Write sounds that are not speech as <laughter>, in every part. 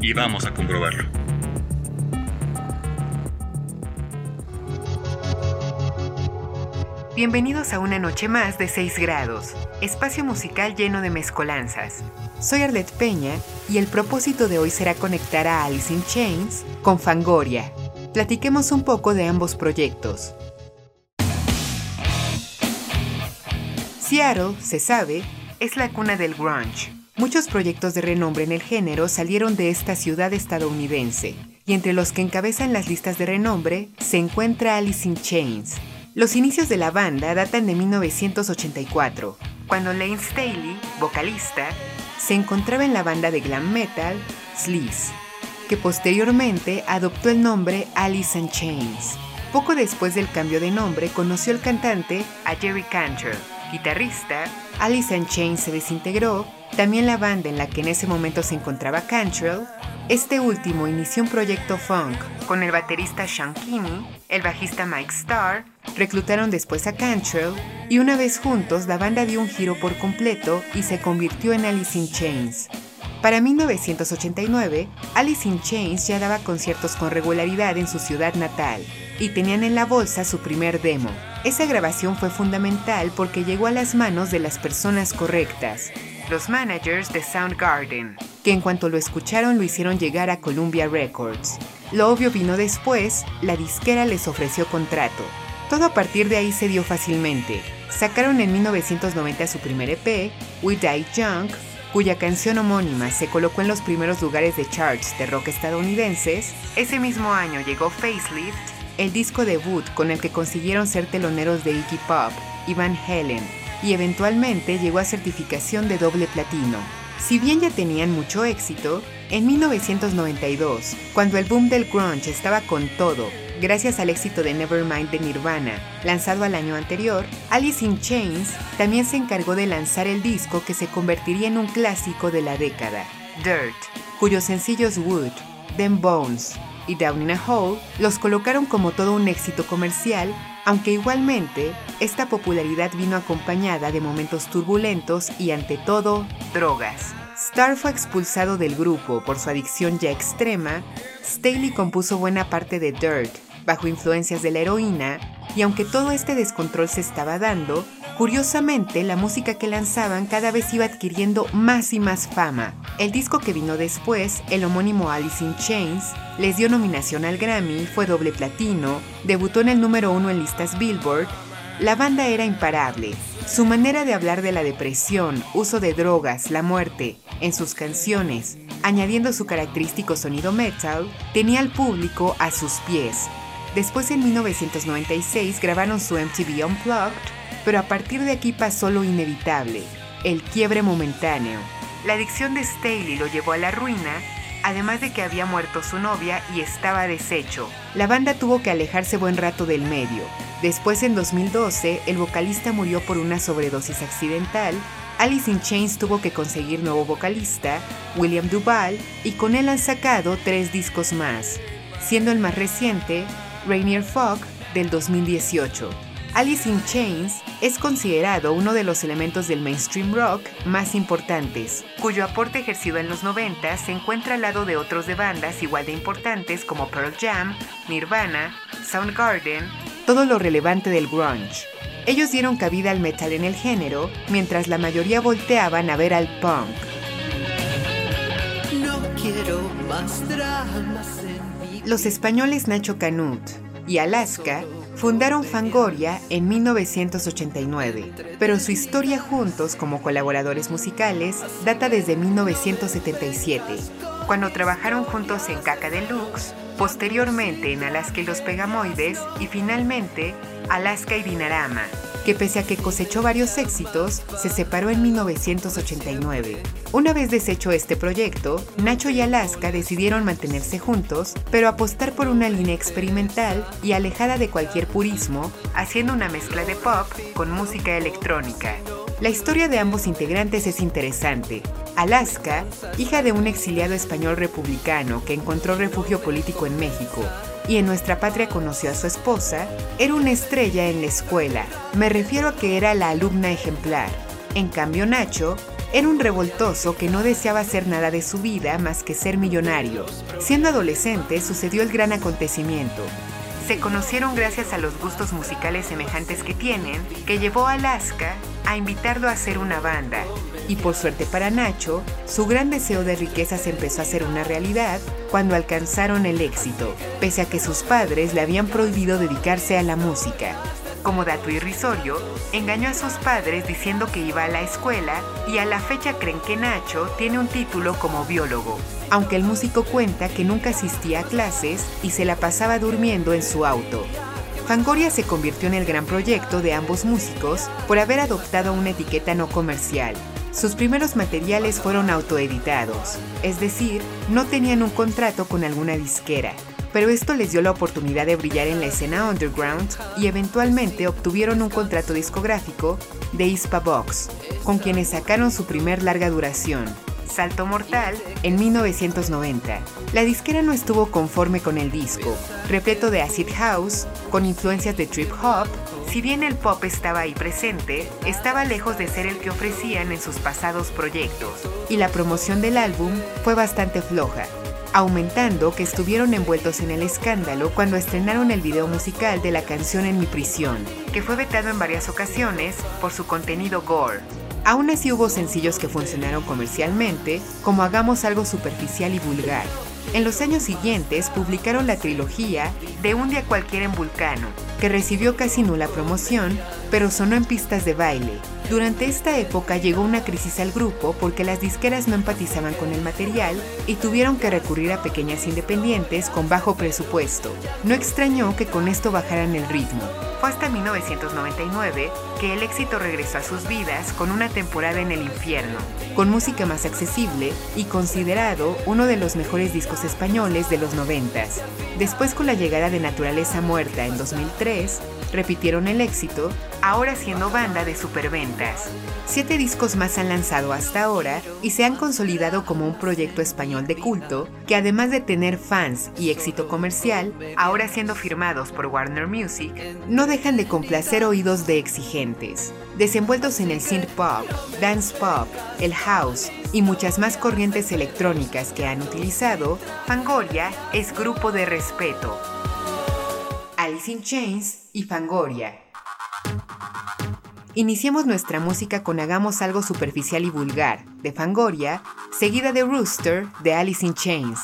y vamos a comprobarlo. Bienvenidos a una noche más de 6 grados, espacio musical lleno de mezcolanzas. Soy Arlette Peña y el propósito de hoy será conectar a Alice in Chains con Fangoria. Platiquemos un poco de ambos proyectos. Seattle, se sabe, es la cuna del grunge. Muchos proyectos de renombre en el género salieron de esta ciudad estadounidense, y entre los que encabezan las listas de renombre se encuentra Alice in Chains. Los inicios de la banda datan de 1984, cuando Lane Staley, vocalista, se encontraba en la banda de glam metal Sleaze, que posteriormente adoptó el nombre Alice in Chains. Poco después del cambio de nombre conoció el cantante a Jerry Cantrell, guitarrista, Alice in Chains se desintegró, también la banda en la que en ese momento se encontraba Cantrell, este último inició un proyecto funk con el baterista Sean Kinney, el bajista Mike Starr, reclutaron después a Cantrell y una vez juntos la banda dio un giro por completo y se convirtió en Alice in Chains. Para 1989, Alice in Chains ya daba conciertos con regularidad en su ciudad natal y tenían en la bolsa su primer demo. Esa grabación fue fundamental porque llegó a las manos de las personas correctas, los managers de Soundgarden, que en cuanto lo escucharon lo hicieron llegar a Columbia Records. Lo obvio vino después, la disquera les ofreció contrato. Todo a partir de ahí se dio fácilmente. Sacaron en 1990 su primer EP, We Die Junk, cuya canción homónima se colocó en los primeros lugares de charts de rock estadounidenses. Ese mismo año llegó Facelift, el disco debut con el que consiguieron ser teloneros de Iggy Pop y Van Halen, y eventualmente llegó a certificación de doble platino. Si bien ya tenían mucho éxito, en 1992, cuando el boom del grunge estaba con todo, gracias al éxito de Nevermind de Nirvana, lanzado al año anterior, Alice in Chains también se encargó de lanzar el disco que se convertiría en un clásico de la década, Dirt, cuyos sencillos Wood, Them Bones y Down in a Hole los colocaron como todo un éxito comercial aunque igualmente, esta popularidad vino acompañada de momentos turbulentos y ante todo, drogas. Starr fue expulsado del grupo por su adicción ya extrema, Staley compuso buena parte de Dirt, bajo influencias de la heroína, y aunque todo este descontrol se estaba dando, curiosamente la música que lanzaban cada vez iba adquiriendo más y más fama. El disco que vino después, el homónimo Alice in Chains, les dio nominación al Grammy, fue doble platino, debutó en el número uno en listas Billboard, la banda era imparable. Su manera de hablar de la depresión, uso de drogas, la muerte, en sus canciones, añadiendo su característico sonido metal, tenía al público a sus pies. Después en 1996 grabaron su MTV Unplugged, pero a partir de aquí pasó lo inevitable, el quiebre momentáneo. La adicción de Staley lo llevó a la ruina, además de que había muerto su novia y estaba deshecho. La banda tuvo que alejarse buen rato del medio. Después, en 2012, el vocalista murió por una sobredosis accidental. Alice in Chains tuvo que conseguir nuevo vocalista, William Duval, y con él han sacado tres discos más, siendo el más reciente, Rainier Fog, del 2018. Alice in Chains es considerado uno de los elementos del mainstream rock más importantes, cuyo aporte ejercido en los 90 se encuentra al lado de otros de bandas igual de importantes como Pearl Jam, Nirvana, Soundgarden, todo lo relevante del grunge. Ellos dieron cabida al metal en el género, mientras la mayoría volteaban a ver al punk. Los españoles Nacho Canut y Alaska fundaron Fangoria en 1989, pero su historia juntos como colaboradores musicales data desde 1977, cuando trabajaron juntos en Caca Deluxe, posteriormente en Alaska y los Pegamoides y finalmente Alaska y Dinarama, que pese a que cosechó varios éxitos, se separó en 1989. Una vez deshecho este proyecto, Nacho y Alaska decidieron mantenerse juntos, pero apostar por una línea experimental y alejada de cualquier purismo, haciendo una mezcla de pop con música electrónica. La historia de ambos integrantes es interesante. Alaska, hija de un exiliado español republicano que encontró refugio político en México, y en nuestra patria conoció a su esposa, era una estrella en la escuela. Me refiero a que era la alumna ejemplar. En cambio, Nacho era un revoltoso que no deseaba hacer nada de su vida más que ser millonario. Siendo adolescente sucedió el gran acontecimiento. Se conocieron gracias a los gustos musicales semejantes que tienen, que llevó a Alaska a invitarlo a hacer una banda. Y por suerte para Nacho, su gran deseo de riquezas empezó a ser una realidad cuando alcanzaron el éxito, pese a que sus padres le habían prohibido dedicarse a la música. Como dato irrisorio, engañó a sus padres diciendo que iba a la escuela y a la fecha creen que Nacho tiene un título como biólogo, aunque el músico cuenta que nunca asistía a clases y se la pasaba durmiendo en su auto. Fangoria se convirtió en el gran proyecto de ambos músicos por haber adoptado una etiqueta no comercial. Sus primeros materiales fueron autoeditados, es decir, no tenían un contrato con alguna disquera, pero esto les dio la oportunidad de brillar en la escena underground y eventualmente obtuvieron un contrato discográfico de Ispa Box, con quienes sacaron su primer larga duración, Salto Mortal, en 1990. La disquera no estuvo conforme con el disco, repleto de acid house, con influencias de trip hop, si bien el pop estaba ahí presente, estaba lejos de ser el que ofrecían en sus pasados proyectos, y la promoción del álbum fue bastante floja, aumentando que estuvieron envueltos en el escándalo cuando estrenaron el video musical de la canción En mi prisión, que fue vetado en varias ocasiones por su contenido gore. Aún así hubo sencillos que funcionaron comercialmente, como Hagamos algo superficial y vulgar. En los años siguientes publicaron la trilogía De un día cualquiera en Vulcano, que recibió casi nula promoción, pero sonó en pistas de baile. Durante esta época llegó una crisis al grupo porque las disqueras no empatizaban con el material y tuvieron que recurrir a pequeñas independientes con bajo presupuesto. No extrañó que con esto bajaran el ritmo. Fue hasta 1999 que el éxito regresó a sus vidas con una temporada en el infierno, con música más accesible y considerado uno de los mejores discos españoles de los 90. Después con la llegada de Naturaleza Muerta en 2003, repitieron el éxito, ahora siendo banda de superventas. Siete discos más han lanzado hasta ahora y se han consolidado como un proyecto español de culto que además de tener fans y éxito comercial, ahora siendo firmados por Warner Music, no dejan de complacer oídos de exigentes. Desenvueltos en el synth pop, dance pop, el house y muchas más corrientes electrónicas que han utilizado, Fangoria es grupo de respeto. Alice in Chains y Fangoria. Iniciemos nuestra música con Hagamos algo superficial y vulgar, de Fangoria, seguida de Rooster, de Alice in Chains.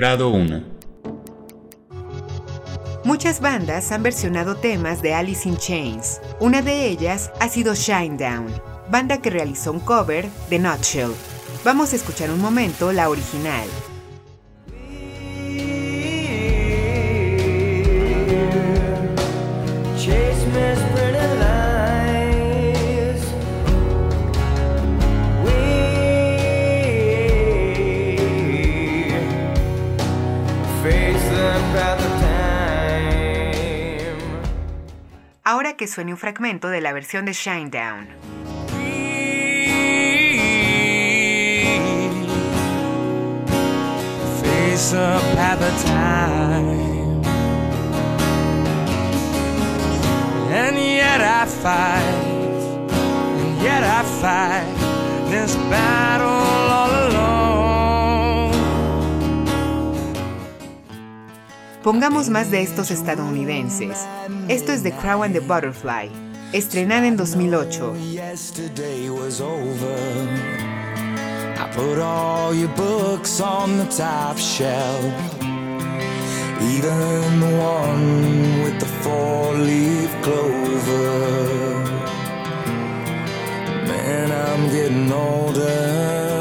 Grado 1. Muchas bandas han versionado temas de Alice in Chains. Una de ellas ha sido Shinedown, banda que realizó un cover de Nutshell. Vamos a escuchar un momento la original. Ahora que suene un fragmento de la versión de Shinedown. Face up at the time. And yet I fight, and yet I fight this battle all Pongamos más de estos estadounidenses. Esto es The Crow and the Butterfly, estrenada en 2008. I put all your books on the top shelf, even the one with the four-leaf clover. Man, I'm getting older.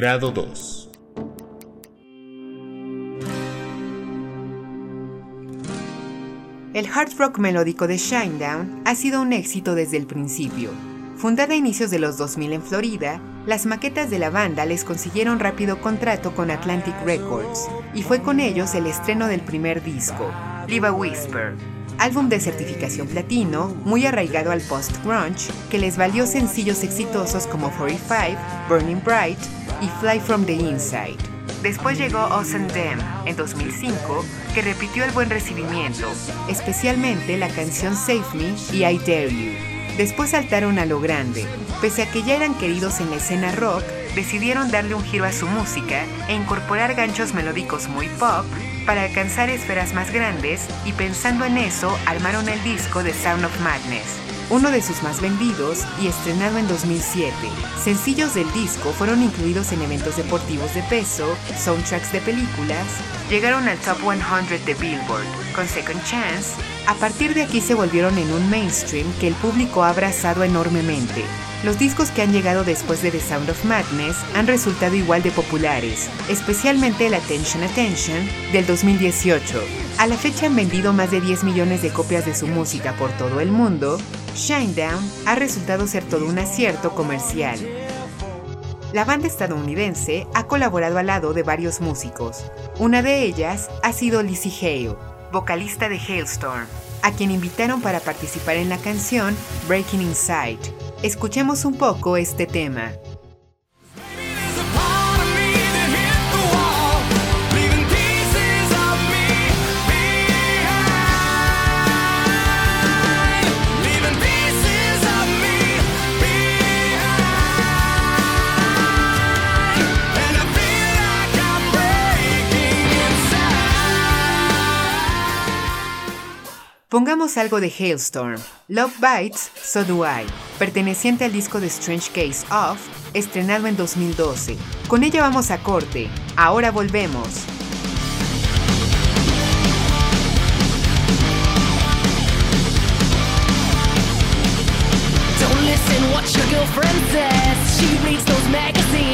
Grado 2. El hard rock melódico de Shinedown ha sido un éxito desde el principio. Fundada a inicios de los 2000 en Florida, las maquetas de la banda les consiguieron rápido contrato con Atlantic Records, y fue con ellos el estreno del primer disco, Live a Whisper, álbum de certificación platino, muy arraigado al post-grunge, que les valió sencillos exitosos como 45, Burning Bright y Fly from the Inside. Después llegó Awesome Them en 2005, que repitió el buen recibimiento, especialmente la canción Save Me y I Dare You. Después saltaron a lo grande. Pese a que ya eran queridos en la escena rock, decidieron darle un giro a su música e incorporar ganchos melódicos muy pop para alcanzar esferas más grandes y pensando en eso armaron el disco The Sound of Madness, uno de sus más vendidos y estrenado en 2007. Sencillos del disco fueron incluidos en eventos deportivos de peso, soundtracks de películas, llegaron al top 100 de Billboard con Second Chance. A partir de aquí se volvieron en un mainstream que el público ha abrazado enormemente. Los discos que han llegado después de The Sound of Madness han resultado igual de populares, especialmente el Attention Attention del 2018. A la fecha han vendido más de 10 millones de copias de su música por todo el mundo. Shinedown ha resultado ser todo un acierto comercial. La banda estadounidense ha colaborado al lado de varios músicos. Una de ellas ha sido Lizzie Hale, vocalista de Hailstorm, a quien invitaron para participar en la canción Breaking Inside. Escuchemos un poco este tema. Pongamos algo de Hailstorm, Love Bites, So Do I, perteneciente al disco de Strange Case of, estrenado en 2012. Con ella vamos a corte, ahora volvemos. Don't listen what your girlfriend says. She reads those magazines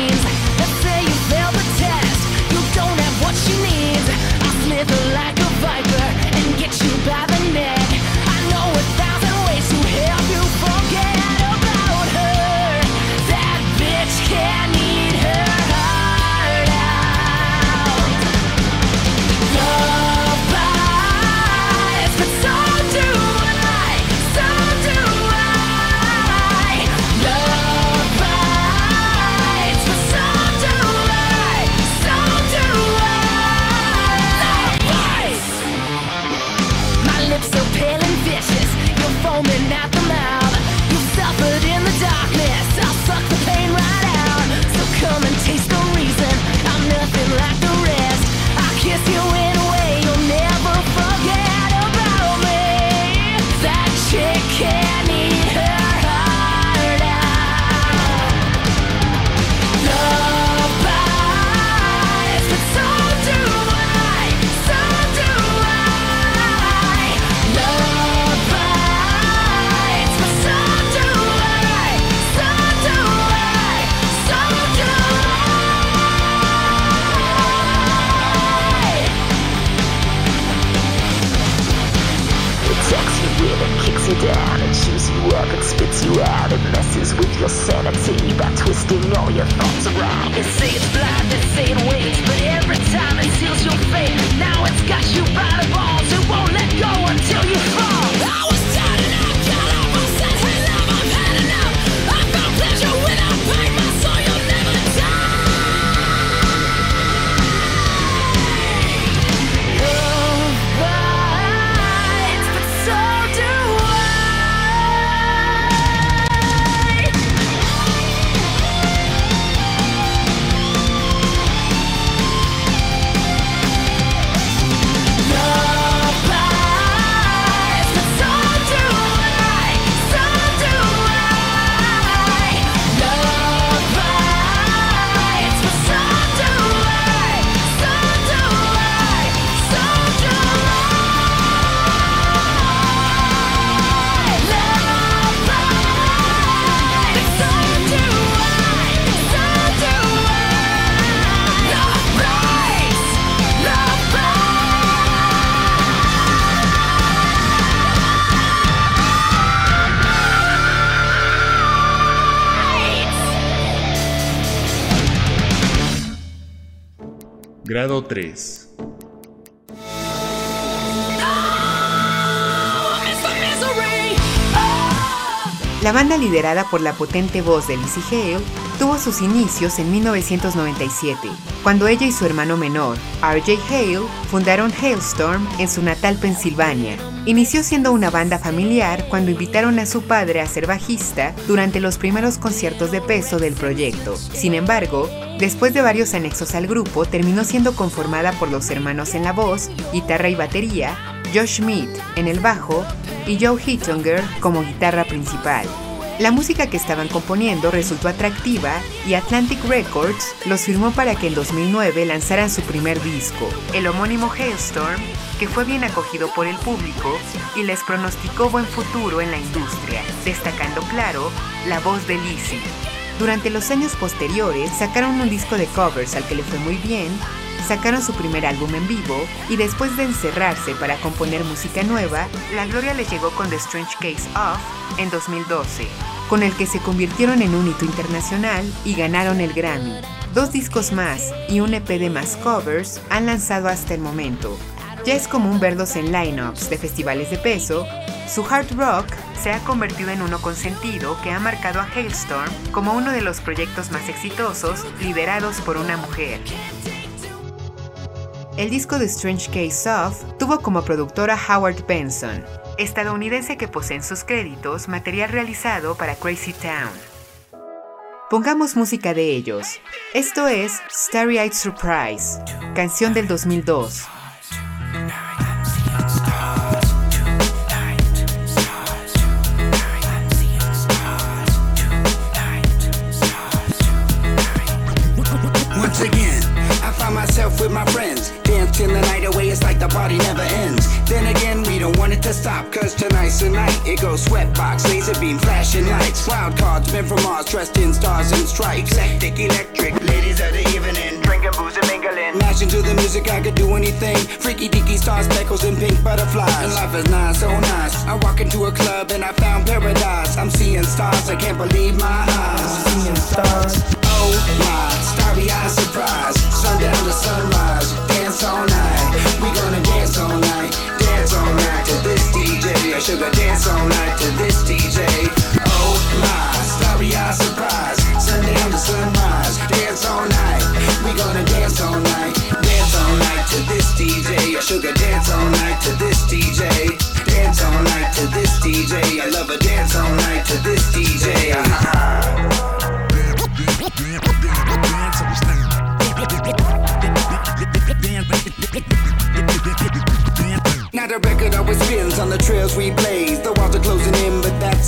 3. La banda liderada por la potente voz de Lizzie Hale tuvo sus inicios en 1997, cuando ella y su hermano menor, RJ Hale, fundaron Hailstorm en su natal Pensilvania. Inició siendo una banda familiar cuando invitaron a su padre a ser bajista durante los primeros conciertos de peso del proyecto. Sin embargo, después de varios anexos al grupo, terminó siendo conformada por los hermanos en la voz, guitarra y batería, Josh Schmidt en el bajo y Joe Hittinger como guitarra principal. La música que estaban componiendo resultó atractiva y Atlantic Records los firmó para que en 2009 lanzaran su primer disco, el homónimo Hailstorm, que fue bien acogido por el público y les pronosticó buen futuro en la industria, destacando claro la voz de Lizzie. Durante los años posteriores sacaron un disco de covers al que le fue muy bien, sacaron su primer álbum en vivo y después de encerrarse para componer música nueva, la gloria les llegó con The Strange Case of en 2012, con el que se convirtieron en un hito internacional y ganaron el Grammy. Dos discos más y un EP de más covers han lanzado hasta el momento. Ya es común verlos en lineups de festivales de peso, su hard rock se ha convertido en uno consentido que ha marcado a Hailstorm como uno de los proyectos más exitosos liderados por una mujer. El disco de Strange Case of tuvo como productora Howard Benson, estadounidense que posee en sus créditos material realizado para Crazy Town. Pongamos música de ellos. Esto es Starry Eyed Surprise, canción del 2002. With my friends. Dancing the night away, it's like the party never ends. Then again, we don't want it to stop, cause tonight's the night. It goes sweatbox, laser beam, flashing lights. Wild cards, men from Mars, dressed in stars and stripes. Hectic, electric, ladies of the evening. Mashing to the music, I could do anything. Freaky deaky stars, speckles, and pink butterflies. And life is nice, so nice. I walk into a club and I found paradise. I'm seeing stars, I can't believe my eyes. I'm Seeing stars. Oh my, starry eyed surprise. Sundown to sunrise, dance all night. We gonna dance all night, dance all night to this DJ. I sugar dance all night to this DJ. Oh my, starry eyed surprise. Sundown to sunrise, dance all night. We gonna all night to this DJ. I love a dance all night to this DJ. Now the record always spins on the trails we blaze. The walls are closing in,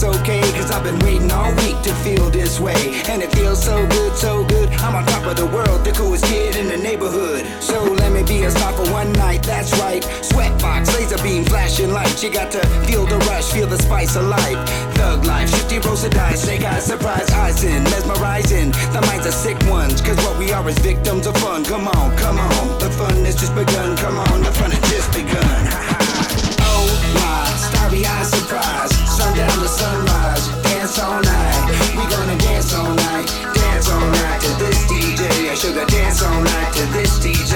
that's okay. Cause I've been waiting all week to feel this way. And it feels so good, so good. I'm on top of the world, the coolest kid in the neighborhood. So let me be a star for one night, that's right. Sweatbox, laser beam, flashing lights. You got to feel the rush, feel the spice of life. Thug life, 50 rolls of dice, snake eyes, surprise eyes in, mesmerizing. The minds are sick ones, cause what we are is victims of fun. Come on, come on, the fun has just begun. Come on, the fun has just begun. <laughs> oh my, starry eyed surprise. Sundown to sunrise, dance all night. We gonna dance all night, dance all night to this DJ. I sugar dance all night to this DJ.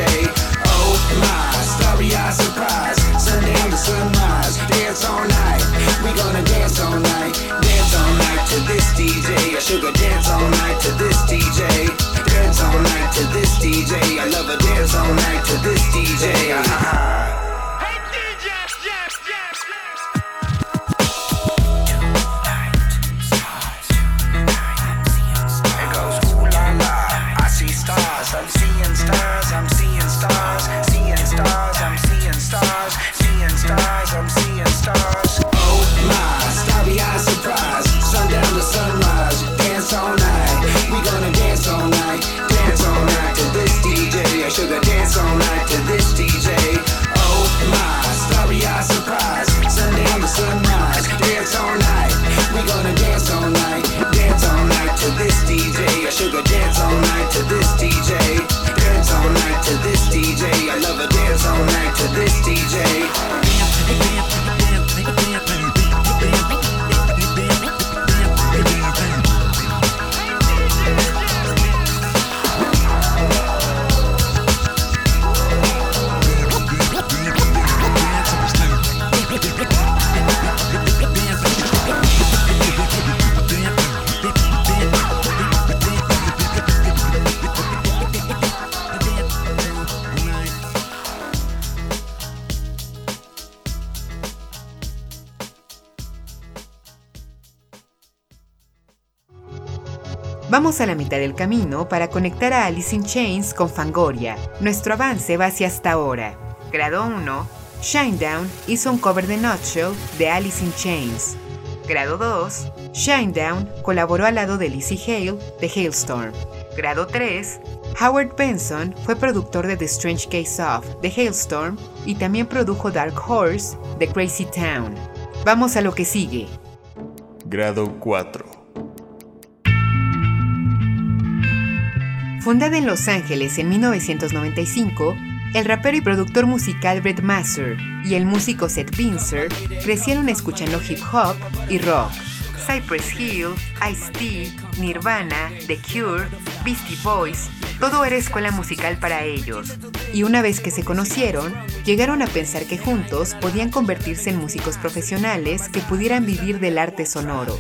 Oh my, starry eyed surprise. Sundown to sunrise, dance all night. We gonna dance all night, dance all night to this DJ. I sugar dance all night to this DJ. Dance all night to this DJ. I love a dance all night to this DJ. Ah. A la mitad del camino para conectar a Alice in Chains con Fangoria. Nuestro avance va hacia hasta ahora. Grado 1. Shinedown hizo un cover de Nutshell de Alice in Chains. Grado 2. Shinedown colaboró al lado de Lizzie Hale de Hailstorm. Grado 3. Howard Benson fue productor de The Strange Case of de Hailstorm y también produjo Dark Horse de Crazy Town. Vamos a lo que sigue. Grado 4. Fundada en Los Ángeles en 1995, el rapero y productor musical Brett Master y el músico Seth Pincer crecieron escuchando hip hop y rock. Cypress Hill, Ice-T, Nirvana, The Cure, Beastie Boys, todo era escuela musical para ellos. Y una vez que se conocieron, llegaron a pensar que juntos podían convertirse en músicos profesionales que pudieran vivir del arte sonoro.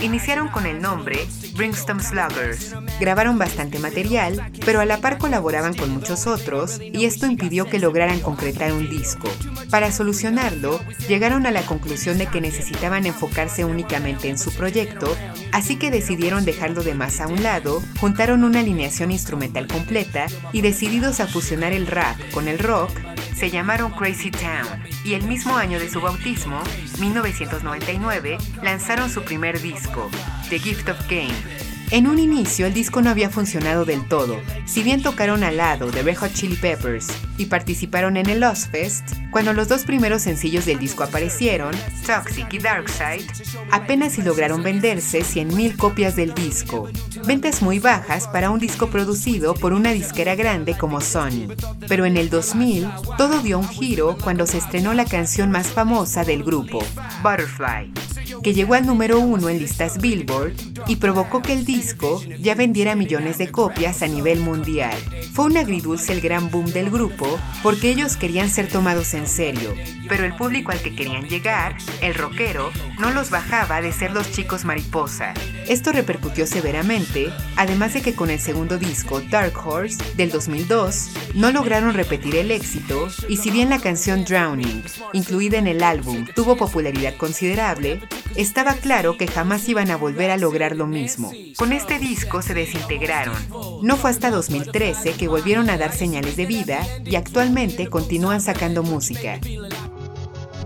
Iniciaron con el nombre Brimstone Sluggers. Grabaron bastante material, pero a la par colaboraban con muchos otros y esto impidió que lograran concretar un disco. Para solucionarlo, llegaron a la conclusión de que necesitaban enfocarse únicamente en su proyecto, así que decidieron dejarlo de más a un lado, juntaron una alineación instrumental completa y decididos a fusionar el rap con el rock, se llamaron Crazy Town y el mismo año de su bautismo, 1999, lanzaron su primer disco, The Gift of Game. En un inicio el disco no había funcionado del todo, si bien tocaron al lado de Red Hot Chili Peppers y participaron en el Ozfest, cuando los dos primeros sencillos del disco aparecieron, Toxic y Darkside, apenas si lograron venderse 100.000 copias del disco, ventas muy bajas para un disco producido por una disquera grande como Sony. Pero en el 2000, todo dio un giro cuando se estrenó la canción más famosa del grupo, Butterfly, que llegó al número uno en listas Billboard y provocó que el disco ya vendiera millones de copias a nivel mundial. Fue un agridulce el gran boom del grupo porque ellos querían ser tomados en serio, pero el público al que querían llegar, el rockero, no los bajaba de ser los chicos mariposa. Esto repercutió severamente, además de que con el segundo disco, Dark Horse, del 2002, no lograron repetir el éxito y si bien la canción Drowning, incluida en el álbum, tuvo popularidad considerable, estaba claro que jamás iban a volver a lograr lo mismo. Con este disco se desintegraron. No fue hasta 2013 que volvieron a dar señales de vida y actualmente continúan sacando música.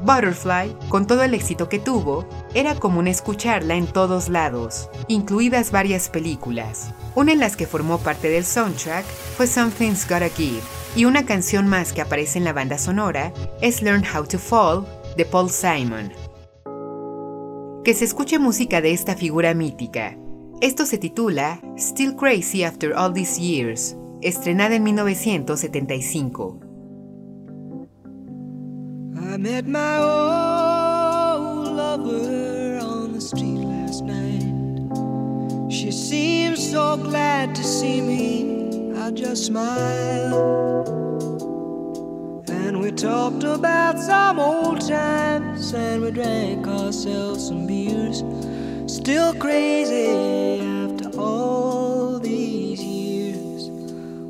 Butterfly, con todo el éxito que tuvo, era común escucharla en todos lados, incluidas varias películas. Una en las que formó parte del soundtrack fue Something's Gotta Give, y una canción más que aparece en la banda sonora es Learn How to Fall de Paul Simon. Que se escuche música de esta figura mítica. Esto se titula Still Crazy After All These Years, estrenada en 1975. I met my old lover on the street last night. She seemed so glad to see me. I just smiled. And we talked about some old times and we drank ourselves some beers. Still crazy after all these years.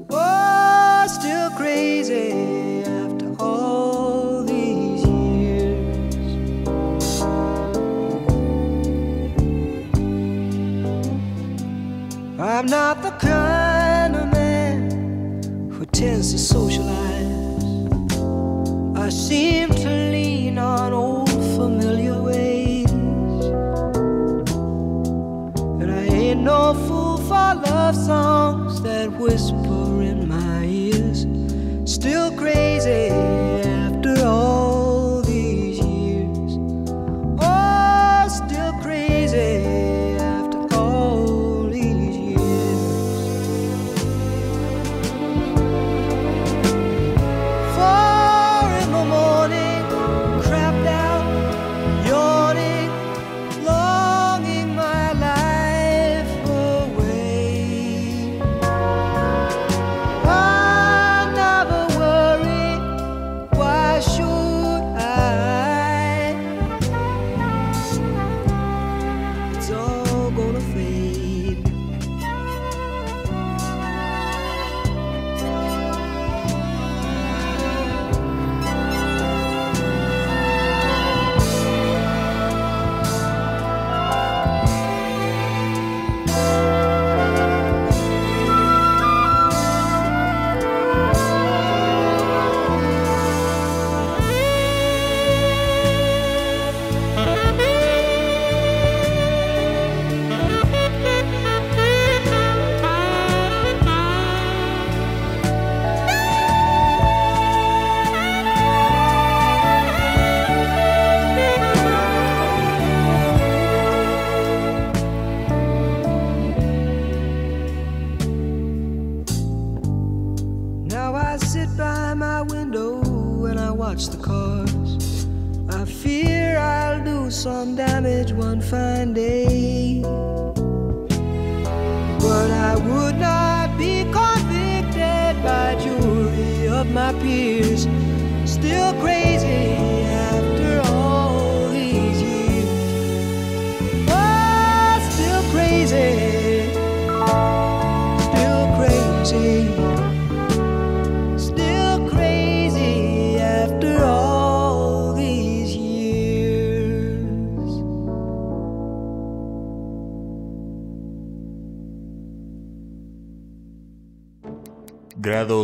Oh, still crazy after all these years. I'm not the kind of man who tends to socialize. I seem to lean on old familiar fool for love songs that whisper in my ears. Still crazy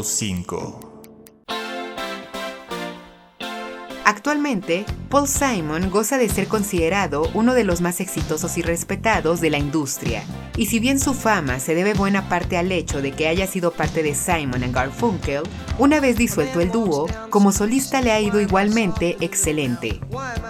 5. Actualmente, Paul Simon goza de ser considerado uno de los más exitosos y respetados de la industria. Y si bien su fama se debe buena parte al hecho de que haya sido parte de Simon and Garfunkel, una vez disuelto el dúo, como solista le ha ido igualmente excelente.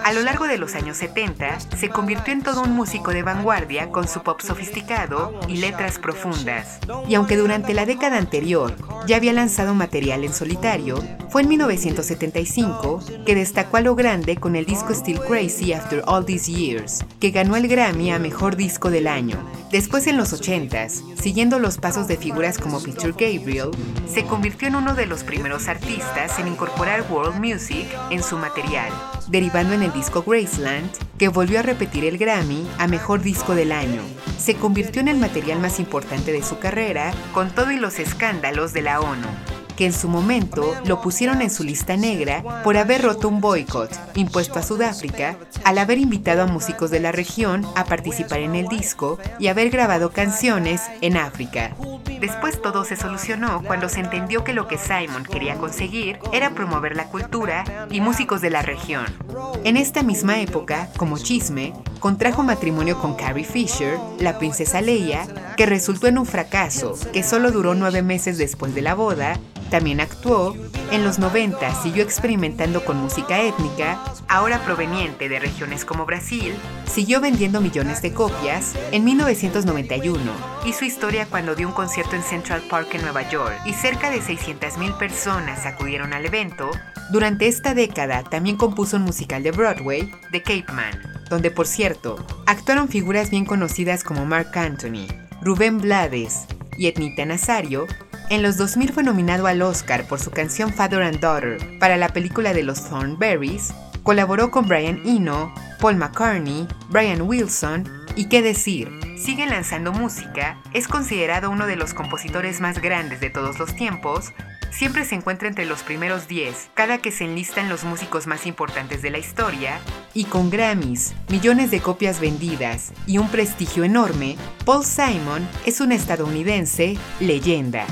A lo largo de los años 70, se convirtió en todo un músico de vanguardia con su pop sofisticado y letras profundas. Y aunque durante la década anterior ya había lanzado material en solitario, fue en 1975 que destacó a lo grande con el disco Still Crazy After All These Years, que ganó el Grammy a Mejor Disco del Año. Después en los 80s, siguiendo los pasos de figuras como Peter Gabriel, se convirtió en uno de los primeros artistas en incorporar world music en su material, derivando en el disco Graceland, que volvió a repetir el Grammy a Mejor Disco del Año. Se convirtió en el material más importante de su carrera, con todo y los escándalos de la ONU que en su momento lo pusieron en su lista negra por haber roto un boicot impuesto a Sudáfrica al haber invitado a músicos de la región a participar en el disco y haber grabado canciones en África. Después todo se solucionó cuando se entendió que lo que Simon quería conseguir era promover la cultura y músicos de la región. En esta misma época, como chisme, contrajo matrimonio con Carrie Fisher, la princesa Leia, que resultó en un fracaso que solo duró nueve meses después de la boda también actuó. En los 90 siguió experimentando con música étnica, ahora proveniente de regiones como Brasil, siguió vendiendo millones de copias. En 1991 hizo historia cuando dio un concierto en Central Park en Nueva York y cerca de 600.000 personas acudieron al evento. Durante esta década también compuso un musical de Broadway, The Cape Man, donde por cierto actuaron figuras bien conocidas como Mark Anthony, Rubén Blades y Etnita Nazario, en los 2000 fue nominado al Oscar por su canción Father and Daughter para la película de los Thornberrys, colaboró con Brian Eno, Paul McCartney, Brian Wilson y qué decir, sigue lanzando música, es considerado uno de los compositores más grandes de todos los tiempos, siempre se encuentra entre los primeros 10 cada que se enlistan los músicos más importantes de la historia, y con Grammys, millones de copias vendidas y un prestigio enorme, Paul Simon es un estadounidense leyenda.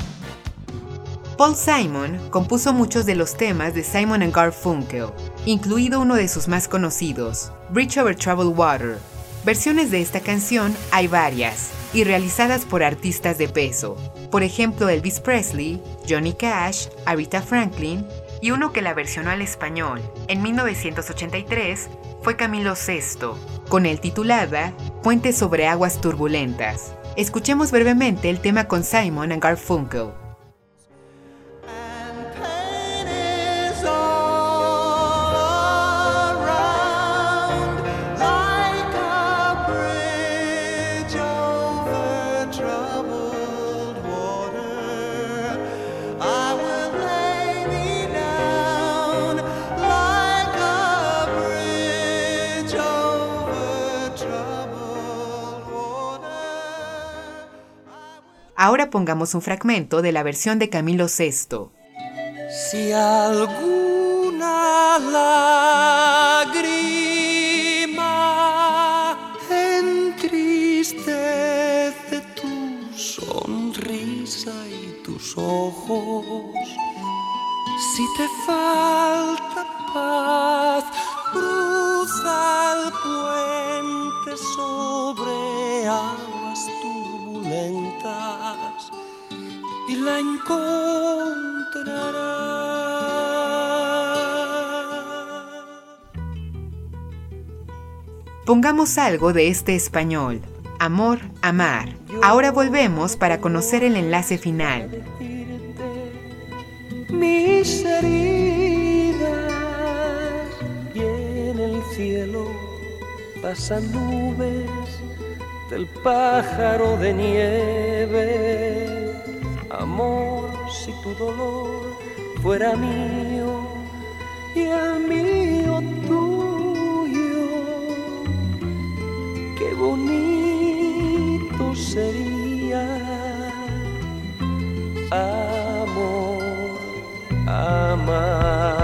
Paul Simon compuso muchos de los temas de Simon and Garfunkel, incluido uno de sus más conocidos, Bridge Over Troubled Water. Versiones de esta canción hay varias, y realizadas por artistas de peso, por ejemplo Elvis Presley, Johnny Cash, Aretha Franklin, y uno que la versionó al español en 1983 fue Camilo VI, con el titulada Puente sobre aguas turbulentas. Escuchemos brevemente el tema con Simon and Garfunkel. Ahora pongamos un fragmento de la versión de Camilo VI. Si alguna lágrima entristece tu sonrisa y tus ojos, si te falta paz, cruza el puente sobre aguas turbulentas y la encontrarás. Pongamos algo de este español. Amor, amar. Ahora volvemos para conocer el enlace final. Mis heridas cielo pasan nubes del pájaro de nieve. Amor, si tu dolor fuera mío y el mío tuyo, qué bonito sería. Amor, amar.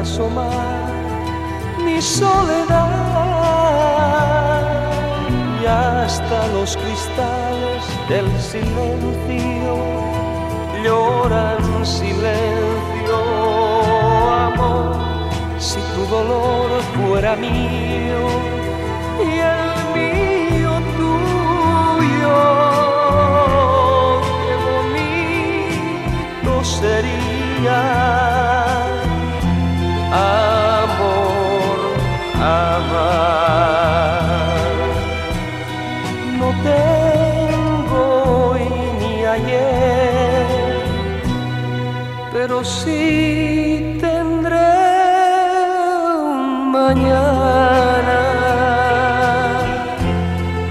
Asomar mi soledad y hasta los cristales del silencio lloran silencio, amor, si tu dolor fuera mío y el mío tuyo, qué bonito sería sí tendré un mañana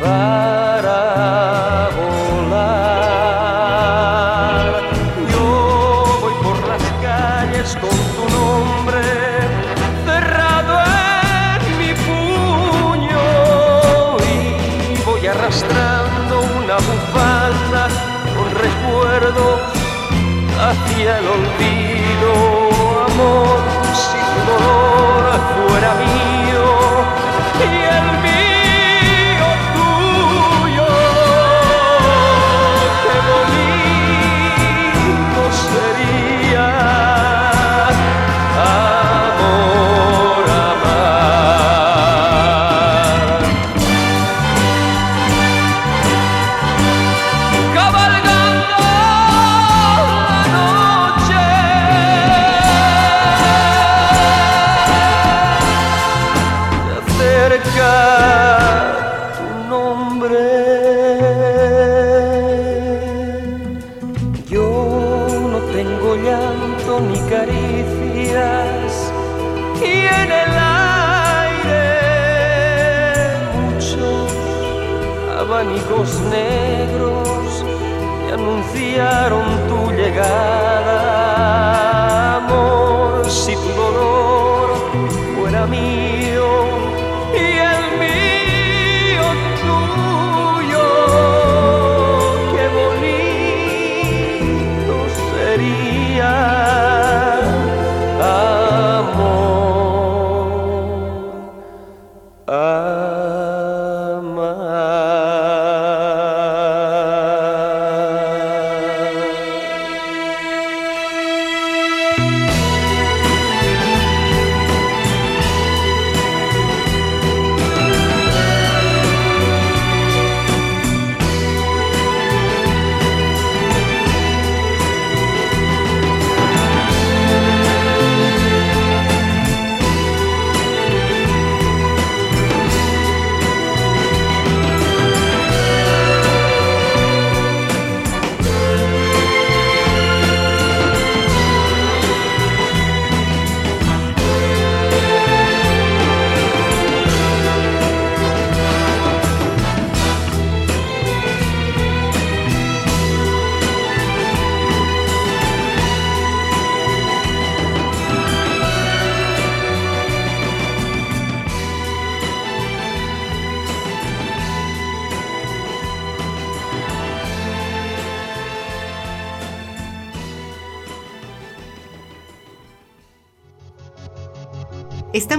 para volar. Yo voy por las calles con tu nombre cerrado en mi puño y voy arrastrando una bufanda con recuerdos hacia el olvido, amor, si tu dolor fuera mío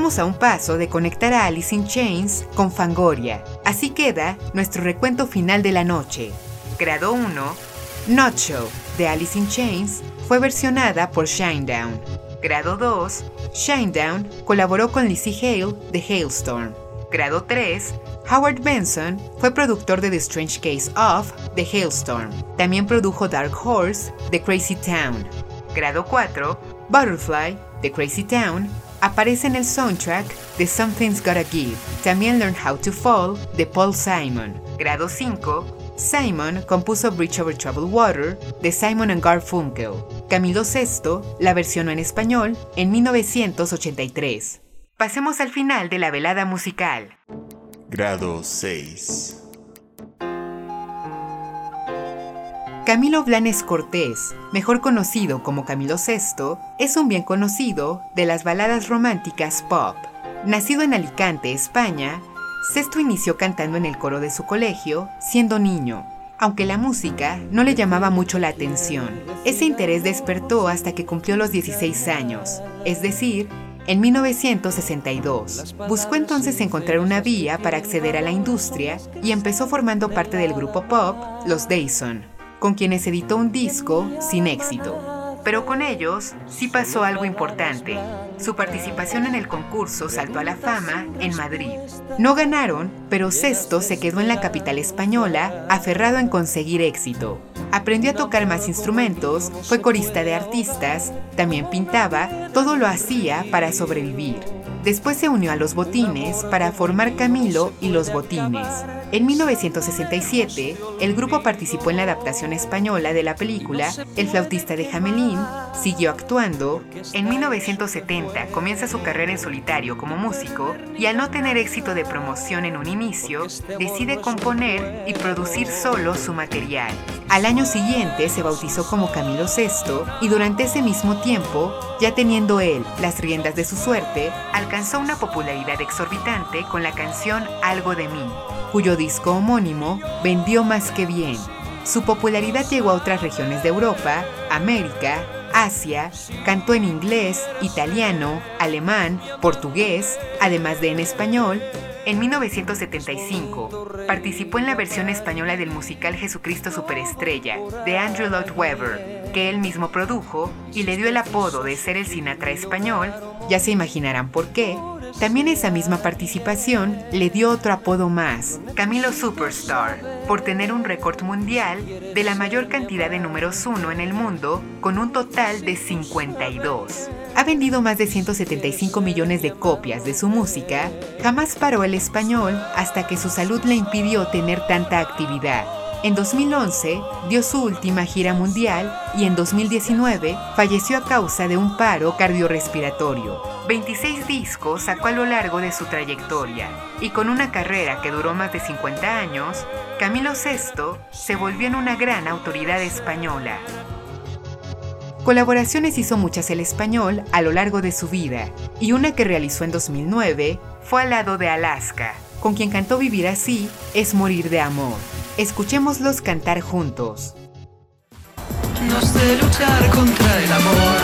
A un paso de conectar a Alice in Chains con Fangoria. Así queda nuestro recuento final de la noche. Grado 1, Not Show de Alice in Chains fue versionada por Shinedown. Grado 2, Shinedown colaboró con Lizzie Hale de Hailstorm. Grado 3, Howard Benson fue productor de The Strange Case of de Hailstorm. También produjo Dark Horse de Crazy Town. Grado 4, Butterfly de Crazy Town aparece en el soundtrack de Something's Gotta Give. También Learn How to Fall de Paul Simon. Grado 5, Simon compuso Bridge Over Troubled Water de Simon and Garfunkel. Camilo VI la versionó en español en 1983. Pasemos al final de la velada musical. Grado 6. Camilo Blanes Cortés, mejor conocido como Camilo VI, es un bien conocido de las baladas románticas pop. Nacido en Alicante, España, Sesto inició cantando en el coro de su colegio siendo niño, aunque la música no le llamaba mucho la atención. Ese interés despertó hasta que cumplió los 16 años, es decir, en 1962. Buscó entonces encontrar una vía para acceder a la industria y empezó formando parte del grupo pop Los Dayson, con quienes editó un disco sin éxito. Pero con ellos sí pasó algo importante. Su participación en el concurso saltó a la fama en Madrid. No ganaron, pero Sesto se quedó en la capital española, aferrado en conseguir éxito. Aprendió a tocar más instrumentos, fue corista de artistas, también pintaba, todo lo hacía para sobrevivir. Después se unió a Los Botines para formar Camilo y Los Botines. En 1967, el grupo participó en la adaptación española de la película El flautista de Jamelín, siguió actuando. En 1970 comienza su carrera en solitario como músico y al no tener éxito de promoción en un inicio, decide componer y producir solo su material. Al año siguiente se bautizó como Camilo VI y durante ese mismo tiempo, ya teniendo él las riendas de su suerte, alcanzó una popularidad exorbitante con la canción Algo de mí, cuyo disco homónimo vendió más que bien. Su popularidad llegó a otras regiones de Europa, América, Asia, cantó en inglés, italiano, alemán, portugués, además de en español. En 1975 participó en la versión española del musical Jesucristo Superestrella de Andrew Lloyd Webber, que él mismo produjo y le dio el apodo de ser el Sinatra español, ya se imaginarán por qué. También esa misma participación le dio otro apodo más, Camilo Superstar, por tener un récord mundial de la mayor cantidad de números uno en el mundo, con un total de 52. Ha vendido más de 175 millones de copias de su música, jamás paró el español hasta que su salud le impidió tener tanta actividad. En 2011 dio su última gira mundial y en 2019 falleció a causa de un paro cardiorrespiratorio. 26 discos sacó a lo largo de su trayectoria y con una carrera que duró más de 50 años, Camilo VI se volvió en una gran autoridad española. Colaboraciones hizo muchas el español a lo largo de su vida y una que realizó en 2009 fue al lado de Alaska, con quien cantó Vivir así es morir de amor. Escuchémoslos cantar juntos. No sé luchar contra el amor.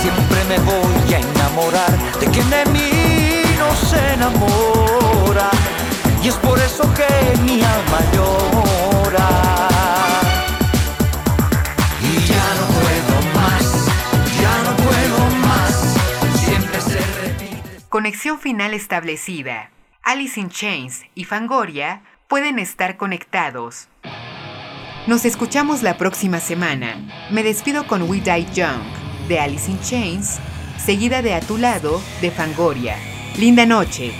Siempre me voy a enamorar de quien de mí no se enamora. Y es por eso que mi alma llora. Conexión final establecida. Alice in Chains y Fangoria pueden estar conectados. Nos escuchamos la próxima semana. Me despido con We Die Young de Alice in Chains, seguida de A tu lado de Fangoria. Linda noche.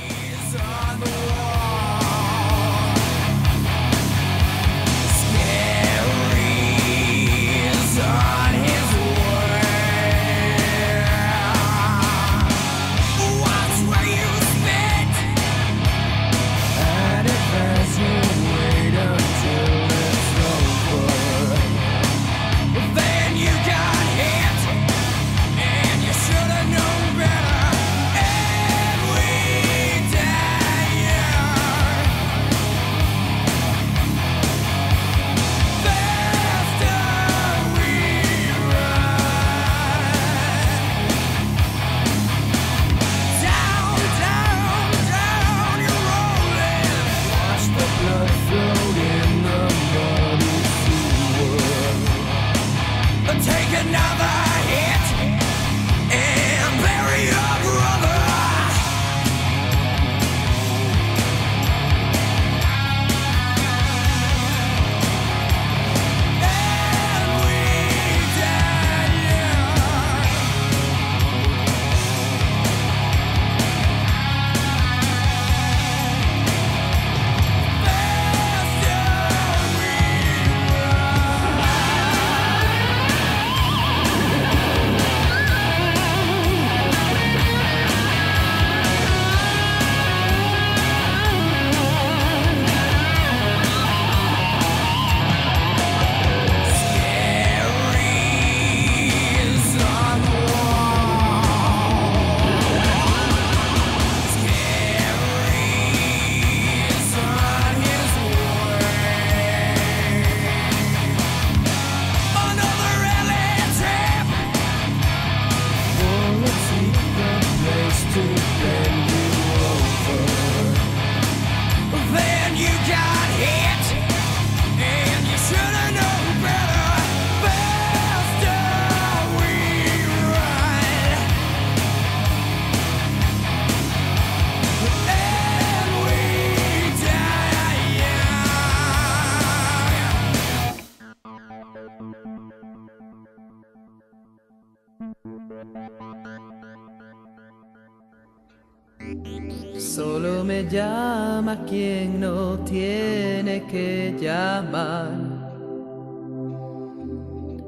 Llama quien no tiene que llamar.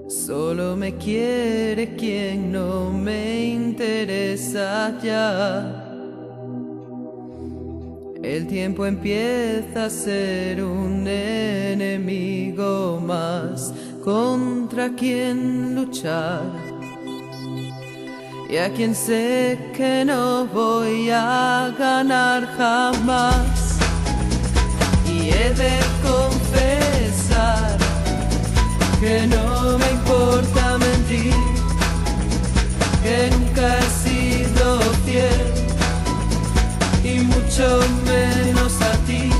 Solo me quiere quien no me interesa ya. El tiempo empieza a ser un enemigo más contra quien luchar. Y a quien sé que no voy a ganar jamás. Y he de confesar que no me importa mentir, que nunca he sido fiel y mucho menos a ti,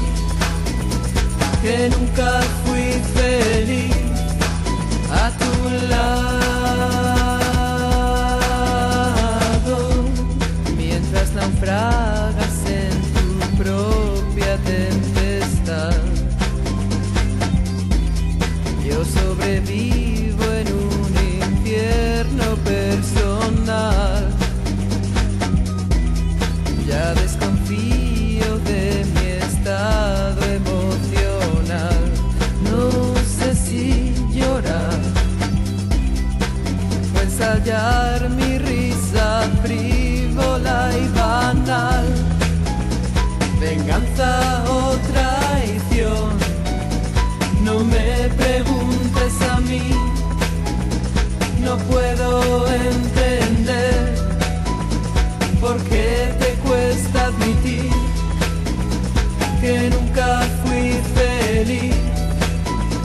que nunca fui feliz a tu lado, mi risa frívola y banal. Venganza o traición. No me preguntes a mí, no puedo entender por qué te cuesta admitir que nunca fui feliz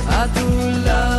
a tu lado.